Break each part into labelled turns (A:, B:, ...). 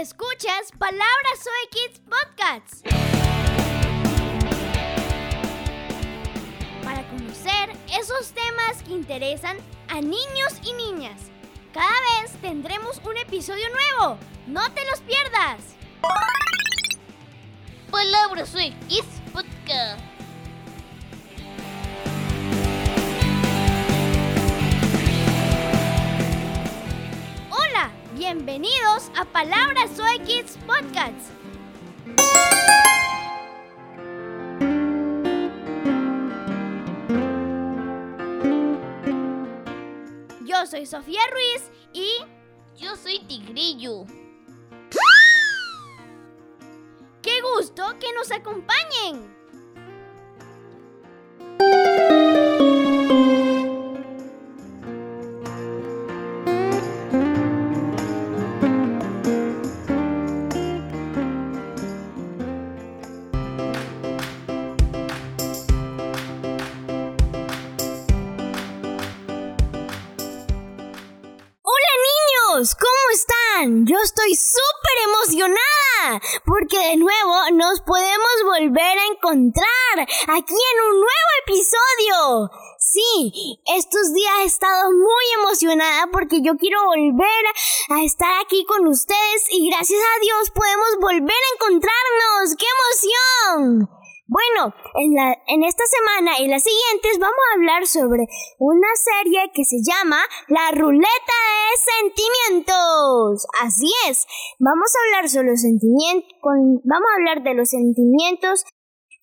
A: Escuchas Palabras Soy Kids Podcasts. Para conocer esos temas que interesan a niños y niñas. Cada vez tendremos un episodio nuevo. No te los pierdas.
B: Palabras Soy Kids Podcast.
A: Bienvenidos a Palabras Soy Kids Podcasts. Yo soy Sofía Ruiz y
B: Yo soy Tigrillo.
A: qué gusto que nos acompañen. Encontrar aquí en un nuevo episodio. Sí, estos días he estado muy emocionada porque yo quiero volver a estar aquí con ustedes y gracias a Dios podemos volver a encontrarnos. ¡Qué emoción! Bueno, en, la, en esta semana y las siguientes vamos a hablar sobre una serie que se llama La Ruleta de Sentimientos. Así es, vamos a hablar sobre los sentimientos, vamos a hablar de los sentimientos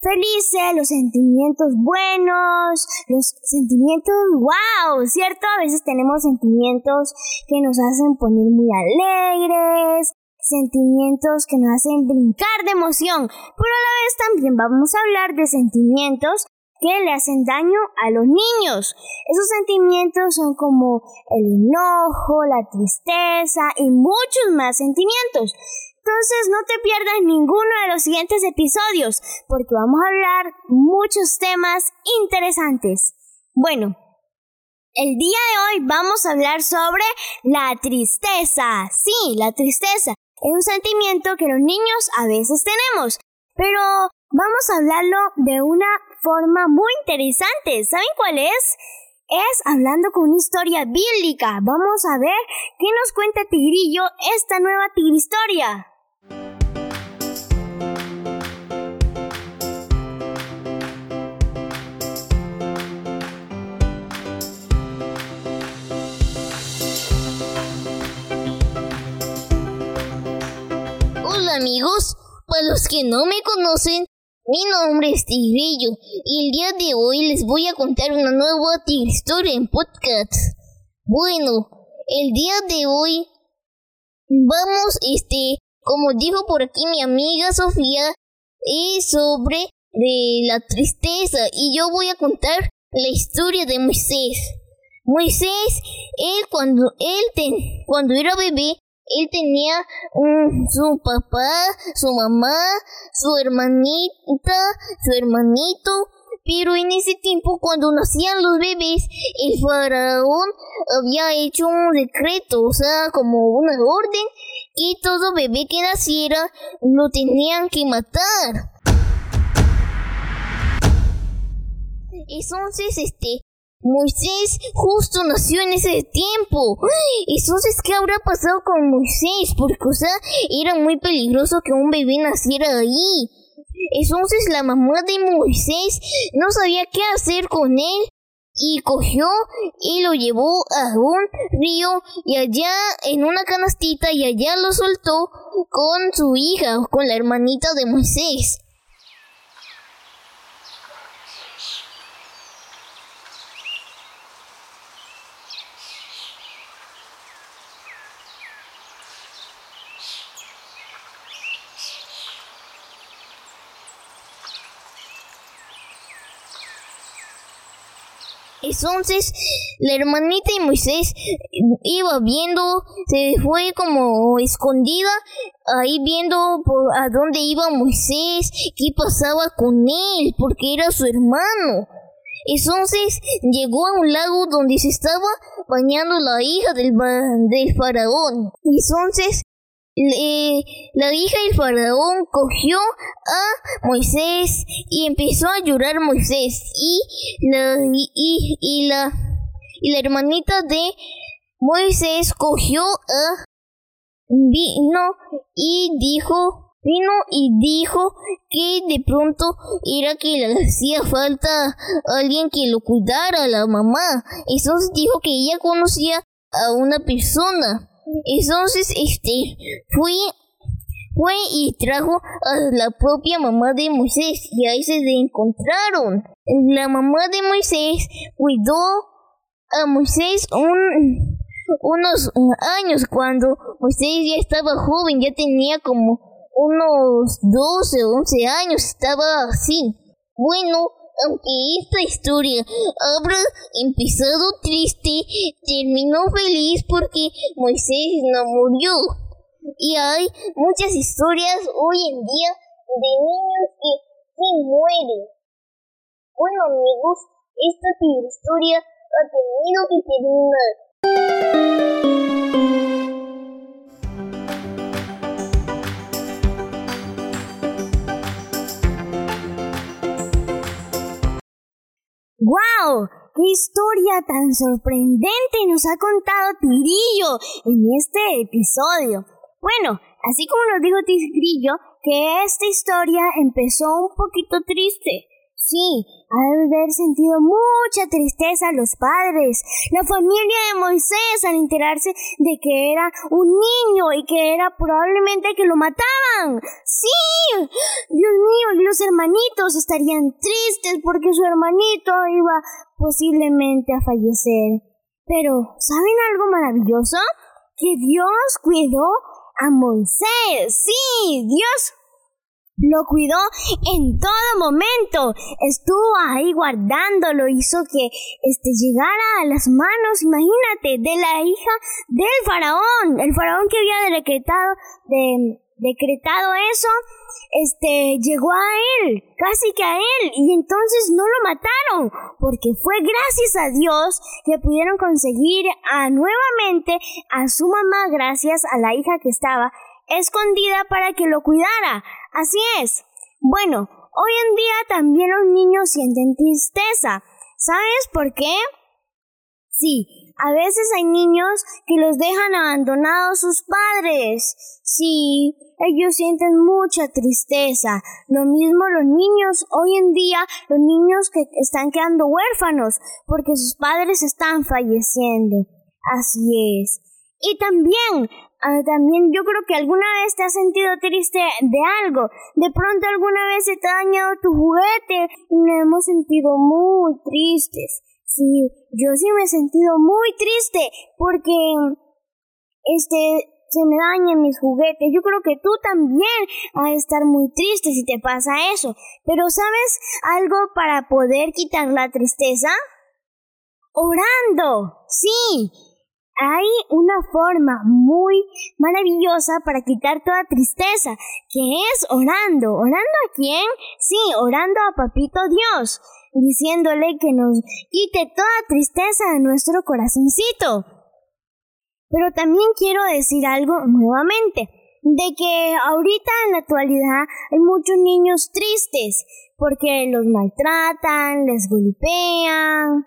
A: felices, los sentimientos buenos, los sentimientos wow, ¿cierto? A veces tenemos sentimientos que nos hacen poner muy alegres, sentimientos que nos hacen brincar de emoción, pero a la vez también vamos a hablar de sentimientos que le hacen daño a los niños. Esos sentimientos son como el enojo, la tristeza y muchos más sentimientos. Entonces no te pierdas ninguno de los siguientes episodios porque vamos a hablar muchos temas interesantes. Bueno, el día de hoy vamos a hablar sobre la tristeza. Sí, la tristeza es un sentimiento que los niños a veces tenemos, pero vamos a hablarlo de una forma muy interesante. ¿Saben cuál es? Es hablando con una historia bíblica. Vamos a ver qué nos cuenta Tigrillo esta nueva tigristoria.
B: Amigos, para los que no me conocen, mi nombre es Tigrillo y el día de hoy les voy a contar una nueva historia en podcast. Bueno, el día de hoy vamos, este, como dijo por aquí mi amiga Sofía, es sobre de la tristeza y yo voy a contar la historia de Moisés. Moisés, él cuando él ten, cuando era bebé, él tenía su papá, su mamá, su hermanita, su hermanito, pero en ese tiempo cuando nacían los bebés, el faraón había hecho un decreto, o sea, como una orden, que todo bebé que naciera lo tenían que matar. Entonces, este, Moisés justo nació en ese tiempo. Entonces, ¿qué habrá pasado con Moisés? Porque, o sea, era muy peligroso que un bebé naciera ahí. Entonces, la mamá de Moisés no sabía qué hacer con él y cogió y lo llevó a un río y allá en una canastita y allá lo soltó con su hija, con la hermanita de Moisés. Entonces, la hermanita de Moisés iba viendo, se fue como escondida, ahí viendo por a dónde iba Moisés, qué pasaba con él, porque era su hermano. Entonces llegó a un lago donde se estaba bañando la hija del, del faraón. Entonces la hija del faraón cogió a Moisés y empezó a llorar Moisés y la, y, la, y la hermanita de Moisés cogió a vino y dijo vino y dijo que de pronto era que le hacía falta alguien que lo cuidara la mamá. Entonces dijo que ella conocía a una persona entonces, este, fue, fue y trajo a la propia mamá de Moisés y ahí se encontraron. La mamá de Moisés cuidó a Moisés un, unos años cuando Moisés ya estaba joven, ya tenía como unos 12 o 11 años, estaba así. Bueno, aunque esta historia habrá empezado triste, terminó feliz porque Moisés no murió. Y hay muchas historias hoy en día de niños que se mueren. Bueno amigos, esta historia ha tenido que terminar.
A: ¡Wow! ¡Qué historia tan sorprendente nos ha contado Tigrillo en este episodio! Bueno, así como nos dijo Tigrillo, que esta historia empezó un poquito triste, Sí, al haber sentido mucha tristeza los padres, la familia de Moisés al enterarse de que era un niño y que era probablemente que lo mataban. Sí, Dios mío, los hermanitos estarían tristes porque su hermanito iba posiblemente a fallecer. Pero, ¿saben algo maravilloso? Que Dios cuidó a Moisés. Sí, Dios lo cuidó en todo momento. Estuvo ahí guardándolo. Hizo que este llegara a las manos, imagínate, de la hija del faraón. El faraón que había decretado, de, decretado eso, este, llegó a él, casi que a él. Y entonces no lo mataron. Porque fue gracias a Dios que pudieron conseguir a, nuevamente a su mamá gracias a la hija que estaba escondida para que lo cuidara. Así es. Bueno, hoy en día también los niños sienten tristeza. ¿Sabes por qué? Sí, a veces hay niños que los dejan abandonados sus padres. Sí, ellos sienten mucha tristeza. Lo mismo los niños, hoy en día, los niños que están quedando huérfanos porque sus padres están falleciendo. Así es. Y también Ah, también yo creo que alguna vez te has sentido triste de algo. De pronto alguna vez se te ha dañado tu juguete y me hemos sentido muy tristes. Sí, yo sí me he sentido muy triste porque este se me dañan mis juguetes. Yo creo que tú también vas a estar muy triste si te pasa eso. Pero ¿sabes algo para poder quitar la tristeza? Orando. Sí, hay una forma muy maravillosa para quitar toda tristeza, que es orando. ¿Orando a quién? Sí, orando a Papito Dios, diciéndole que nos quite toda tristeza de nuestro corazoncito. Pero también quiero decir algo nuevamente, de que ahorita en la actualidad hay muchos niños tristes, porque los maltratan, les golpean,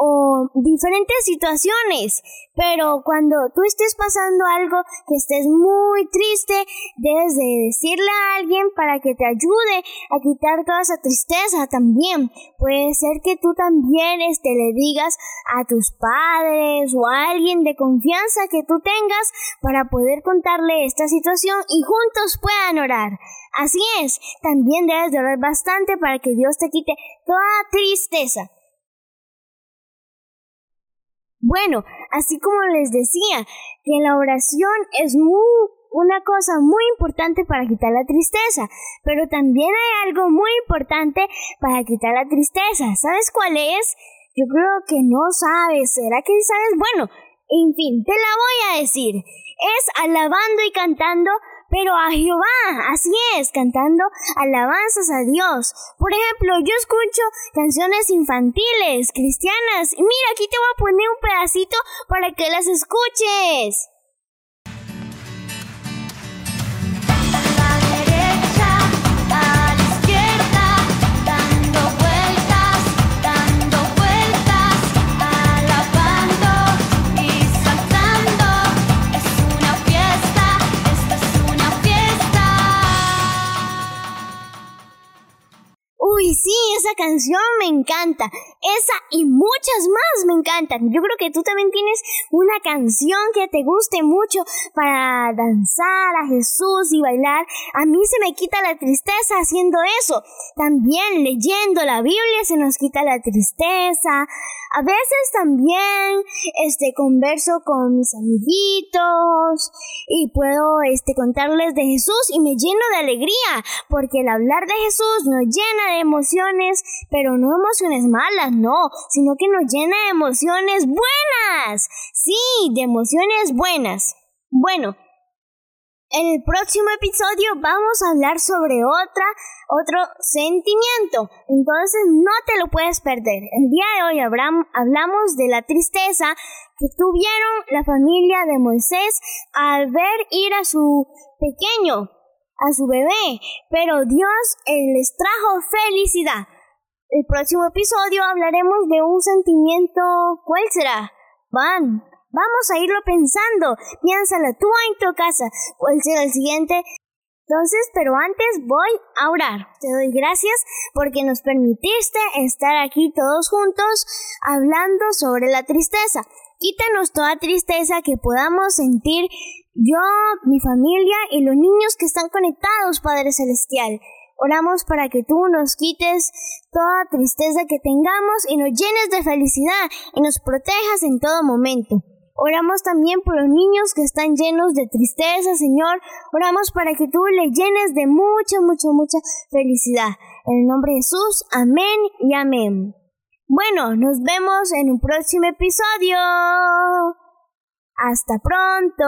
A: o diferentes situaciones. Pero cuando tú estés pasando algo que estés muy triste, debes de decirle a alguien para que te ayude a quitar toda esa tristeza también. Puede ser que tú también este, le digas a tus padres o a alguien de confianza que tú tengas para poder contarle esta situación y juntos puedan orar. Así es, también debes de orar bastante para que Dios te quite toda tristeza. Bueno, así como les decía, que la oración es una cosa muy importante para quitar la tristeza, pero también hay algo muy importante para quitar la tristeza. ¿Sabes cuál es? Yo creo que no sabes. ¿Será que sabes? Bueno, en fin, te la voy a decir. Es alabando y cantando pero a Jehová, así es, cantando alabanzas a Dios. Por ejemplo, yo escucho canciones infantiles, cristianas, y mira, aquí te voy a poner un pedacito para que las escuches. Esa canción me encanta. Esa y muchas más me encantan. Yo creo que tú también tienes una canción que te guste mucho para danzar a Jesús y bailar. A mí se me quita la tristeza haciendo eso. También leyendo la Biblia se nos quita la tristeza. A veces también este converso con mis amiguitos y puedo este contarles de Jesús y me lleno de alegría porque el hablar de Jesús nos llena de emociones, pero no emociones malas, no, sino que nos llena de emociones buenas. Sí, de emociones buenas. Bueno, en el próximo episodio vamos a hablar sobre otra, otro sentimiento. Entonces no te lo puedes perder. El día de hoy hablamos de la tristeza que tuvieron la familia de Moisés al ver ir a su pequeño, a su bebé. Pero Dios les trajo felicidad. El próximo episodio hablaremos de un sentimiento. ¿Cuál será? Van, Vamos a irlo pensando. Piénsalo tú en tu casa. ¿Cuál será el siguiente? Entonces, pero antes voy a orar. Te doy gracias porque nos permitiste estar aquí todos juntos hablando sobre la tristeza. Quítanos toda tristeza que podamos sentir yo, mi familia y los niños que están conectados, Padre Celestial. Oramos para que tú nos quites toda tristeza que tengamos y nos llenes de felicidad y nos protejas en todo momento. Oramos también por los niños que están llenos de tristeza, Señor. Oramos para que tú les llenes de mucha, mucha, mucha felicidad. En el nombre de Jesús, amén y amén. Bueno, nos vemos en un próximo episodio. Hasta pronto.